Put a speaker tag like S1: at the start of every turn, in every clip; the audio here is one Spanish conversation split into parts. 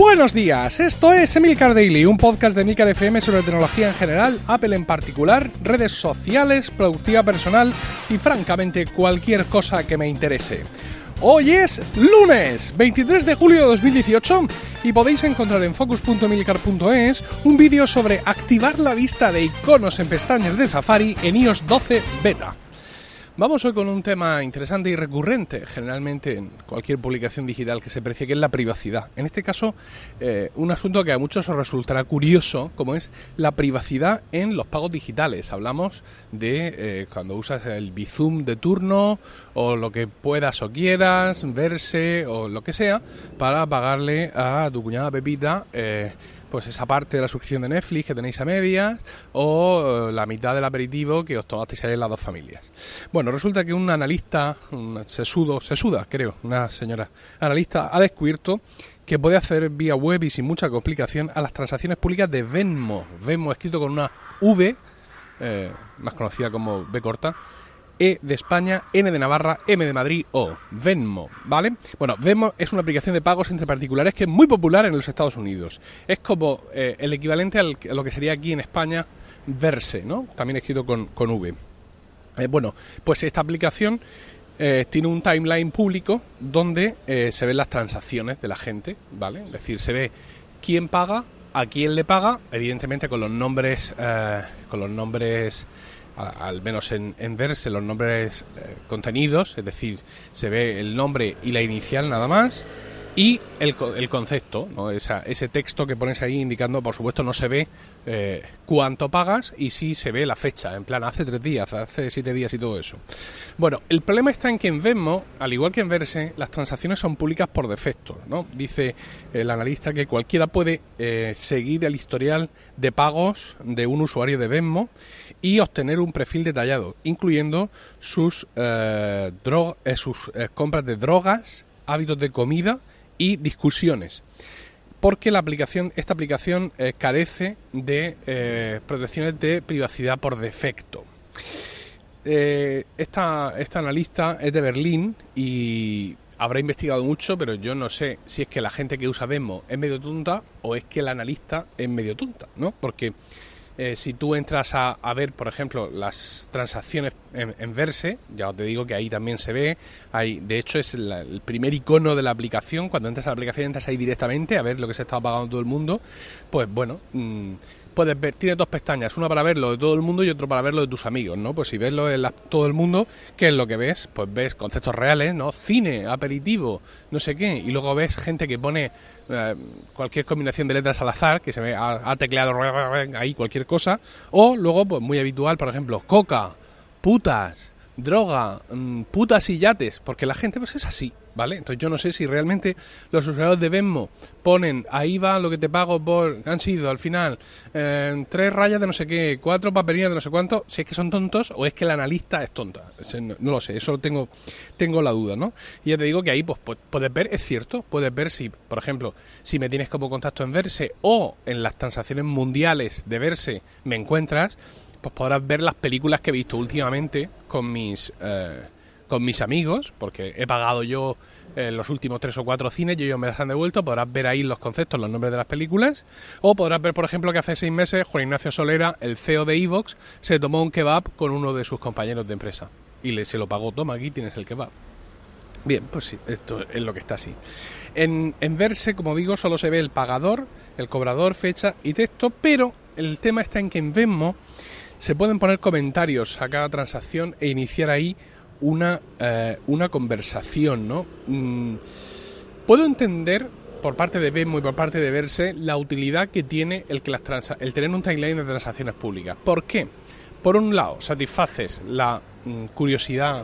S1: Buenos días, esto es Emilcar Daily, un podcast de Emilcar FM sobre tecnología en general, Apple en particular, redes sociales, productividad personal y francamente cualquier cosa que me interese. Hoy es lunes 23 de julio de 2018 y podéis encontrar en focus.emilcar.es un vídeo sobre activar la vista de iconos en pestañas de Safari en iOS 12 beta. Vamos hoy con un tema interesante y recurrente, generalmente en cualquier publicación digital que se precie, que es la privacidad. En este caso, eh, un asunto que a muchos os resultará curioso, como es la privacidad en los pagos digitales. Hablamos de eh, cuando usas el Bizum de turno o lo que puedas o quieras, verse o lo que sea, para pagarle a tu cuñada Pepita. Eh, pues esa parte de la suscripción de Netflix que tenéis a medias o eh, la mitad del aperitivo que os tomasteis en las dos familias. Bueno, resulta que un analista, un sesudo, sesuda creo, una señora analista, ha descubierto que puede hacer vía web y sin mucha complicación a las transacciones públicas de Venmo. Venmo escrito con una V, eh, más conocida como B corta, e de España, N de Navarra, M de Madrid o Venmo, ¿vale? Bueno, Venmo es una aplicación de pagos entre particulares que es muy popular en los Estados Unidos. Es como eh, el equivalente a lo que sería aquí en España Verse, ¿no? También escrito con, con V. Eh, bueno, pues esta aplicación eh, tiene un timeline público donde se ven las transacciones de la gente, ¿vale? Es decir, se ve quién paga, a quién le paga, evidentemente con los nombres, con los nombres al menos en, verse los nombres eh, contenidos, es decir, se ve el nombre y la inicial nada más, y el, el concepto, ¿no? ese texto que pones ahí indicando, por supuesto, no se ve eh, cuánto pagas y sí se ve la fecha, en plan hace tres días, hace siete días y todo eso. Bueno, el problema está en que en Venmo, al igual que en Verse, las transacciones son públicas por defecto. ¿no? Dice el analista que cualquiera puede eh, seguir el historial de pagos de un usuario de Venmo y obtener un perfil detallado, incluyendo sus, eh, sus compras de drogas, hábitos de comida, y discusiones. Porque la aplicación, esta aplicación eh, carece de eh, protecciones de privacidad por defecto. Eh, esta, esta analista es de Berlín y habrá investigado mucho, pero yo no sé si es que la gente que usa Venmo es medio tonta o es que el analista es medio tonta, ¿no? Porque eh, si tú entras a, ver, por ejemplo, las transacciones en, Verse, ya te digo que ahí también se ve, hay, de hecho es el primer icono de la aplicación, cuando entras a la aplicación entras ahí directamente a ver lo que se está pagando todo el mundo, pues bueno, mm, puedes ver, tiene dos pestañas, una para ver lo de todo el mundo y otro para ver lo de tus amigos, ¿no? Pues si ves lo de todo el mundo, ¿qué es lo que ves? Pues ves conceptos reales, ¿no? Cine, aperitivo, no sé qué, y luego ves gente que pone eh, cualquier combinación de letras al azar, que se ve, ha, tecleado ahí cualquier cosa, o luego, pues muy habitual, por ejemplo, coca, putas, droga, mm, putas y yates, porque la gente pues es así, ¿vale? Entonces yo no sé si realmente los usuarios de Venmo ponen, ahí va lo que te pago por, han sido al final eh, tres rayas de no sé qué, cuatro papelillas de no sé cuánto, si es que son tontos o es que el analista es tonta, no, lo sé, eso tengo, tengo la duda, ¿no? Y ya te digo que ahí pues puedes ver, es cierto, puedes ver si, por ejemplo, si me tienes como contacto en Verse o en las transacciones mundiales de Verse me encuentras, pues podrás ver las películas que he visto últimamente con mis, eh, con mis amigos, porque he pagado yo eh, los últimos tres o cuatro cines y ellos me las han devuelto, podrás ver ahí los conceptos, los nombres de las películas, o podrás ver, por ejemplo, que hace seis meses Juan Ignacio Solera, el CEO de Evox, se tomó un kebab con uno de sus compañeros de empresa y le, se lo pagó, toma, aquí tienes el kebab. Bien, pues sí, esto es lo que está así. En, en Verse, como digo, solo se ve el pagador, el cobrador, fecha y texto, pero el tema está en que en Venmo se pueden poner comentarios a cada transacción e iniciar ahí una, eh, una conversación, ¿no? Mm, puedo entender por parte de Venmo y por parte de Verse la utilidad que tiene el, que las el tener un timeline de transacciones públicas. ¿Por qué? Por un lado, satisfaces la mm, curiosidad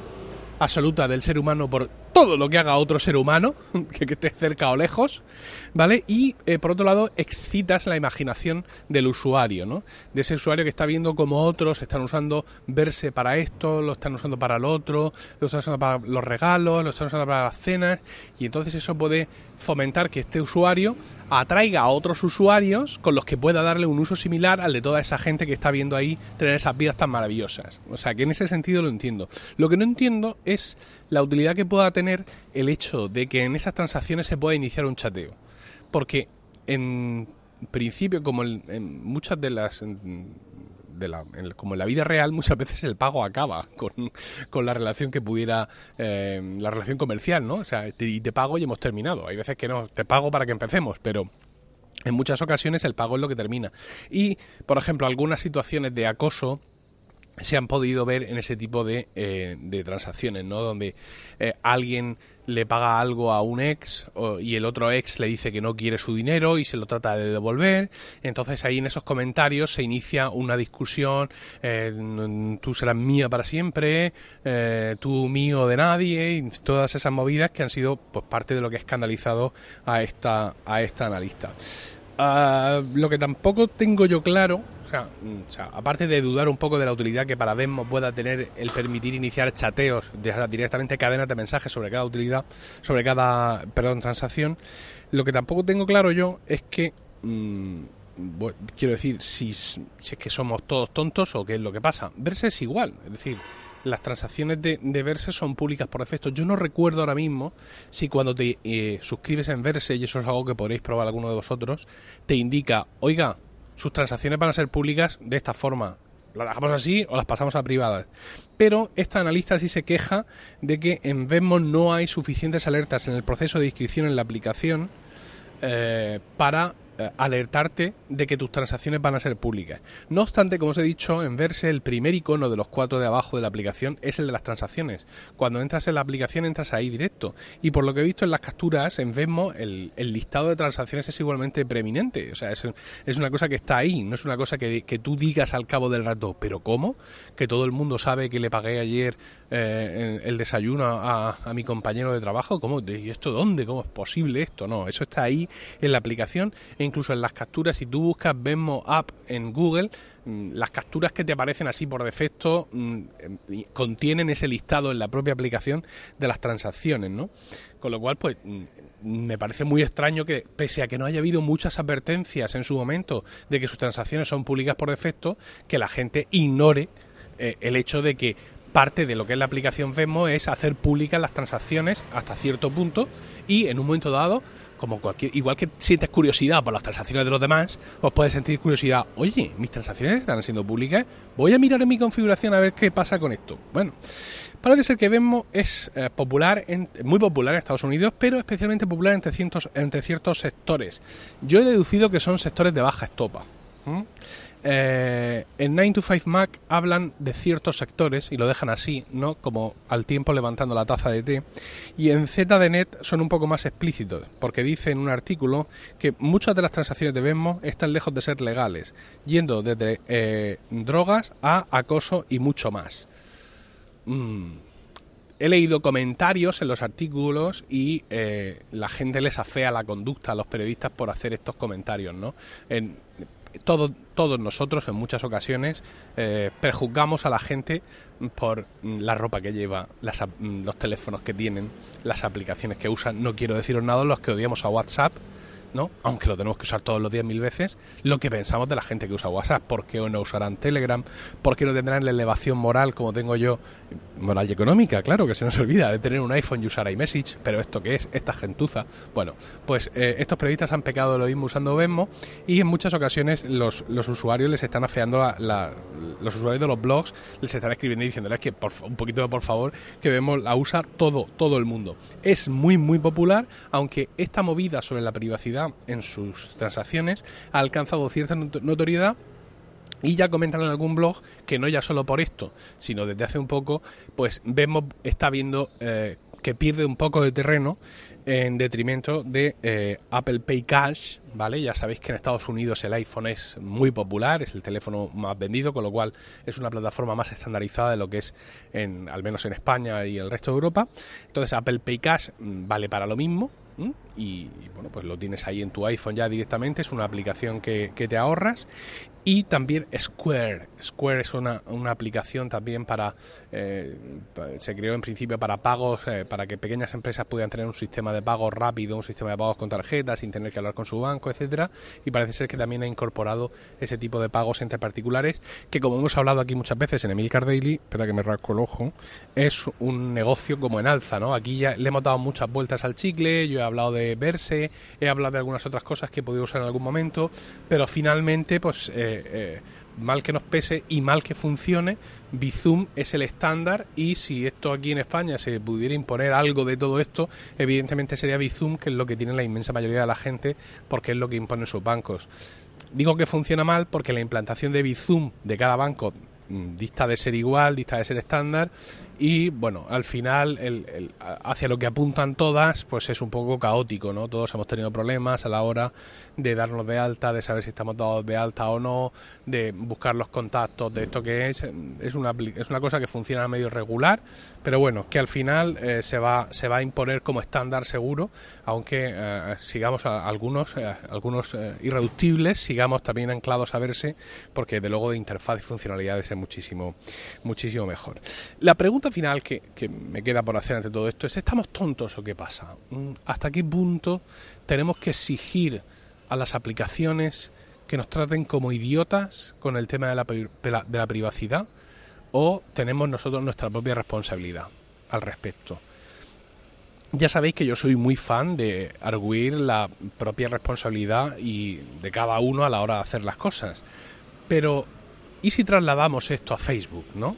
S1: absoluta del ser humano por todo lo que haga otro ser humano, que, esté cerca o lejos, ¿vale? Y eh, por otro lado, excitas la imaginación del usuario, ¿no? De ese usuario que está viendo cómo otros están usando verse para esto, lo están usando para lo otro, lo están usando para los regalos, lo están usando para las cenas, y entonces eso puede fomentar que este usuario atraiga a otros usuarios con los que pueda darle un uso similar al de toda esa gente que está viendo ahí tener esas vidas tan maravillosas. O sea que en ese sentido lo entiendo. Lo que no entiendo es la utilidad que pueda tener el hecho de que en esas transacciones se pueda iniciar un chateo. Porque en principio, como en, muchas de las de la, como en la vida real, muchas veces el pago acaba con, la relación que pudiera, eh, la relación comercial, ¿no? O sea, te, te pago y hemos terminado. Hay veces que no, te pago para que empecemos, pero en muchas ocasiones el pago es lo que termina. Y, por ejemplo, algunas situaciones de acoso se han podido ver en ese tipo de, eh, de transacciones, ¿no? Donde eh, alguien le paga algo a un ex y el otro ex le dice que no quiere su dinero y se lo trata de devolver. Entonces ahí en esos comentarios se inicia una discusión, eh, tú serás mía para siempre, tú mío de nadie, y todas esas movidas que han sido pues parte de lo que ha escandalizado a esta, a esta analista. Ah, lo que tampoco tengo yo claro, mm, o sea, aparte de dudar un poco de la utilidad que para Venmo pueda tener el permitir iniciar chateos directamente cadenas de mensajes sobre cada utilidad, sobre cada, perdón, transacción, lo que tampoco tengo claro yo es que, mm, quiero decir, si, si es que somos todos tontos o qué es lo que pasa. Verse es igual, es decir, las transacciones de, Verse son públicas por defecto. Yo no recuerdo ahora mismo si cuando te eh, suscribes en Verse, y eso es algo que podréis probar alguno de vosotros, te indica, oiga, sus transacciones van a ser públicas de esta forma. ¿Las dejamos así o las pasamos a privadas? Pero esta analista sí se queja de que en Venmo no hay suficientes alertas en el proceso de inscripción en la aplicación eh, para alertarte de que tus transacciones van a ser públicas. No obstante, como os he dicho, en verse el primer icono de los cuatro de abajo de la aplicación es el de las transacciones. Cuando entras en la aplicación entras ahí directo. Y por lo que he visto en las capturas, en Venmo, el, listado de transacciones es igualmente preeminente. O sea, es, es una cosa que está ahí, no es una cosa que, que, tú digas al cabo del rato, pero ¿cómo? Que todo el mundo sabe que le pagué ayer eh, el desayuno a, mi compañero de trabajo. ¿Cómo? ¿Y esto dónde? ¿Cómo es posible esto? No, eso está ahí en la aplicación incluso en las capturas, si tú buscas Venmo App en Google, mm, las capturas que te aparecen así por defecto mm, contienen ese listado en la propia aplicación de las transacciones, ¿no? Con lo cual, pues mm, me parece muy extraño que, pese a que no haya habido muchas advertencias en su momento de que sus transacciones son públicas por defecto, que la gente ignore eh, el hecho de que parte de lo que es la aplicación Venmo es hacer públicas las transacciones hasta cierto punto y en un momento dado como cualquier, igual que sientes curiosidad por las transacciones de los demás, pues puedes sentir curiosidad, oye, mis transacciones están siendo públicas, voy a mirar en mi configuración a ver qué pasa con esto. Bueno, parece ser que Venmo es eh, popular, muy popular en Estados Unidos, pero especialmente popular entre ciertos, entre ciertos sectores. Yo he deducido que son sectores de baja estopa. Eh, en 9 to 5 Mac hablan de ciertos sectores y lo dejan así, ¿no? Como al tiempo levantando la taza de té. Y en ZDNet son un poco más explícitos, porque dice en un artículo que muchas de las transacciones de Venmo están lejos de ser legales, yendo desde eh, drogas a acoso y mucho más. Mm. He leído comentarios en los artículos y eh, la gente les afea la conducta a los periodistas por hacer estos comentarios, ¿no? En, todo, todos nosotros en muchas ocasiones eh, perjuzgamos a la gente por la ropa que lleva, los teléfonos que tienen, las aplicaciones que usan. No quiero deciros nada los que odiamos a WhatsApp, ¿no? aunque lo tenemos que usar todos los días mil veces, lo que pensamos de la gente que usa WhatsApp. ¿Por qué no usarán Telegram? ¿Por qué no tendrán la elevación moral como tengo yo? Moral y económica, claro, que se nos olvida de tener un iPhone y usar iMessage, pero ¿esto qué es? Esta gentuza. Bueno, pues eh, estos periodistas han pecado de lo mismo usando Venmo y en muchas ocasiones los, usuarios les están afeando la, los usuarios de los blogs les están escribiendo y diciéndoles que por, un poquito de por favor que vemos la usa todo todo el mundo es muy muy popular aunque esta movida sobre la privacidad en sus transacciones ha alcanzado cierta notoriedad y ya comentan en algún blog que no ya solo por esto, sino desde hace un poco, pues vemos, está viendo eh, que pierde un poco de terreno en detrimento de eh, Apple Pay Cash, ¿vale? Ya sabéis que en Estados Unidos el iPhone es muy popular, es el teléfono más vendido, con lo cual es una plataforma más estandarizada de lo que es, en, al menos en España y el resto de Europa. Entonces Apple Pay Cash mm, vale para lo mismo, y, bueno, pues lo tienes ahí en tu iPhone ya directamente, es una aplicación que, que te ahorras y también Square. Square es una, una aplicación también para, eh, se creó en principio para pagos, eh, para que pequeñas empresas pudieran tener un sistema de pagos rápido, un sistema de pagos con tarjetas sin tener que hablar con su banco, etcétera. Y parece ser que también ha incorporado ese tipo de pagos entre particulares, que como hemos hablado aquí muchas veces en Emilcar Daily, espera que me rasco el ojo, es un negocio como en alza, ¿no? Aquí ya le hemos dado muchas vueltas al chicle, yo he hablado de verse, he hablado de algunas otras cosas que he podido usar en algún momento, pero finalmente, pues eh, mal que nos pese y mal que funcione, Bizum es el estándar y si esto aquí en España se pudiera imponer algo de todo esto, evidentemente sería Bizum, que es lo que tiene la inmensa mayoría de la gente, porque es lo que imponen sus bancos. Digo que funciona mal porque la implantación de Bizum de cada banco mm, dista de ser igual, dista de ser estándar y bueno, al final el, hacia lo que apuntan todas pues es un poco caótico, ¿no? Todos hemos tenido problemas a la hora de darnos de alta, de saber si estamos dados de alta o no, de buscar los contactos de esto que es, es una, es una cosa que funciona a medio regular, pero bueno, que al final eh, se, va, se va a imponer como estándar seguro, aunque eh, sigamos a, algunos, eh, algunos irreductibles, sigamos también anclados a verse, porque de luego de interfaz y funcionalidades es muchísimo, muchísimo mejor. La pregunta final que, me queda por hacer ante todo esto es, ¿estamos tontos o qué pasa? Mm, ¿Hasta qué punto tenemos que exigir a las aplicaciones que nos traten como idiotas con el tema de la, de la privacidad? ¿O tenemos nosotros nuestra propia responsabilidad al respecto? Ya sabéis que yo soy muy fan de arguir la propia responsabilidad y de cada uno a la hora de hacer las cosas. Pero, ¿y si trasladamos esto a Facebook, no?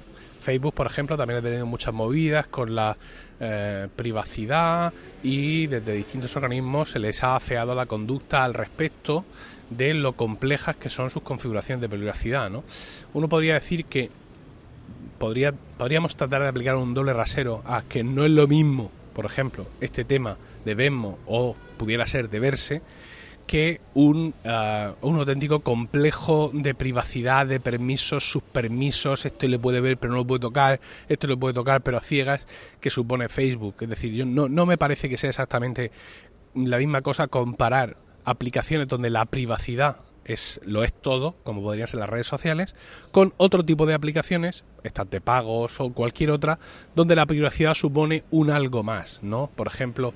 S1: Facebook, por ejemplo, también ha tenido muchas movidas con la eh, privacidad y desde distintos organismos se les ha afeado la conducta al respecto de lo complejas que son sus configuraciones de privacidad. ¿no? Uno podría decir que podría, podríamos tratar de aplicar un doble rasero a que no es lo mismo, por ejemplo, este tema de Venmo o pudiera ser de verse, que un, uh, un auténtico complejo de privacidad, de permisos, sus permisos, esto le puede ver pero no lo puede tocar, esto lo puede tocar pero a ciegas, que supone Facebook. Es decir, yo no, no me parece que sea exactamente la misma cosa comparar aplicaciones donde la privacidad es, lo es todo, como podrían ser las redes sociales, con otro tipo de aplicaciones, estas de pagos o cualquier otra, donde la privacidad supone un algo más, ¿no? Por ejemplo,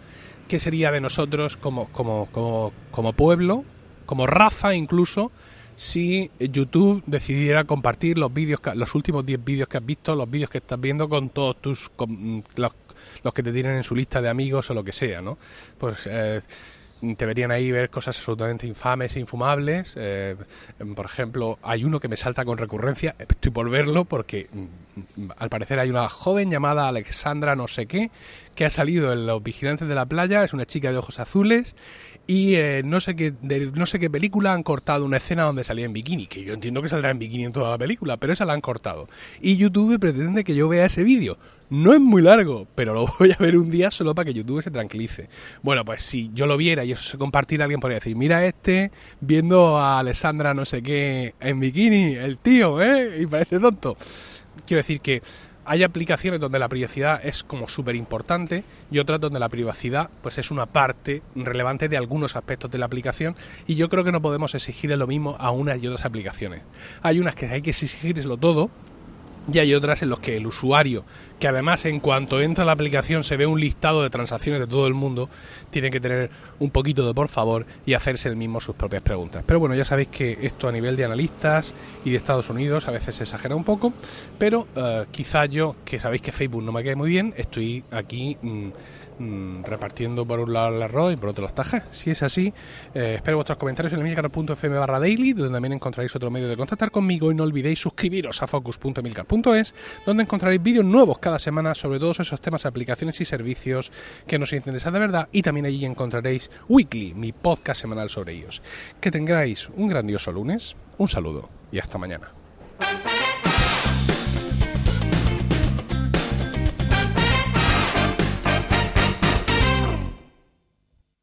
S1: qué sería de nosotros como, como, como, como pueblo, como raza incluso, si YouTube decidiera compartir los vídeos, los últimos 10 vídeos que has visto, los vídeos que estás viendo con todos tus, los, los, que te tienen en su lista de amigos o lo que sea, ¿no? Pues eh, te verían ahí ver cosas absolutamente infames e infumables. Eh, por ejemplo, hay uno que me salta con recurrencia, estoy por verlo porque mm, al parecer hay una joven llamada Alexandra no sé qué que ha salido en Los Vigilantes de la Playa, es una chica de ojos azules y eh, no sé qué de no sé qué película han cortado una escena donde salía en bikini, que yo entiendo que saldrá en bikini en toda la película, pero esa la han cortado. Y YouTube pretende que yo vea ese vídeo. No es muy largo, pero lo voy a ver un día solo para que YouTube se tranquilice. Bueno, pues si yo lo viera y eso se compartiera, alguien podría decir, mira este viendo a Alessandra no sé qué en bikini, el tío, ¿eh? Y parece tonto. Quiero decir que hay aplicaciones donde la privacidad es como súper importante y otras donde la privacidad pues es una parte relevante de algunos aspectos de la aplicación y yo creo que no podemos exigirle lo mismo a unas y otras aplicaciones. Hay unas que hay que exigirlo todo y hay otras en las que el usuario, que además en cuanto entra a la aplicación se ve un listado de transacciones de todo el mundo, tiene que tener un poquito de por favor y hacerse el mismo sus propias preguntas. Pero bueno, ya sabéis que esto a nivel de analistas y de Estados Unidos a veces se exagera un poco, pero uh, quizá yo, que sabéis que Facebook no me cae muy bien, estoy aquí... Mmm, Mm, repartiendo por un lado el arroz y por otro las tajas. Si es así, eh, espero vuestros comentarios en el milcar.fm barra daily, donde también encontraréis otro medio de contactar conmigo y no olvidéis suscribiros a focus.milcar.es, donde encontraréis vídeos nuevos cada semana sobre todos esos temas, aplicaciones y servicios que nos interesan de verdad y también allí encontraréis Weekly, mi podcast semanal sobre ellos. Que tengáis un grandioso lunes, un saludo y hasta mañana.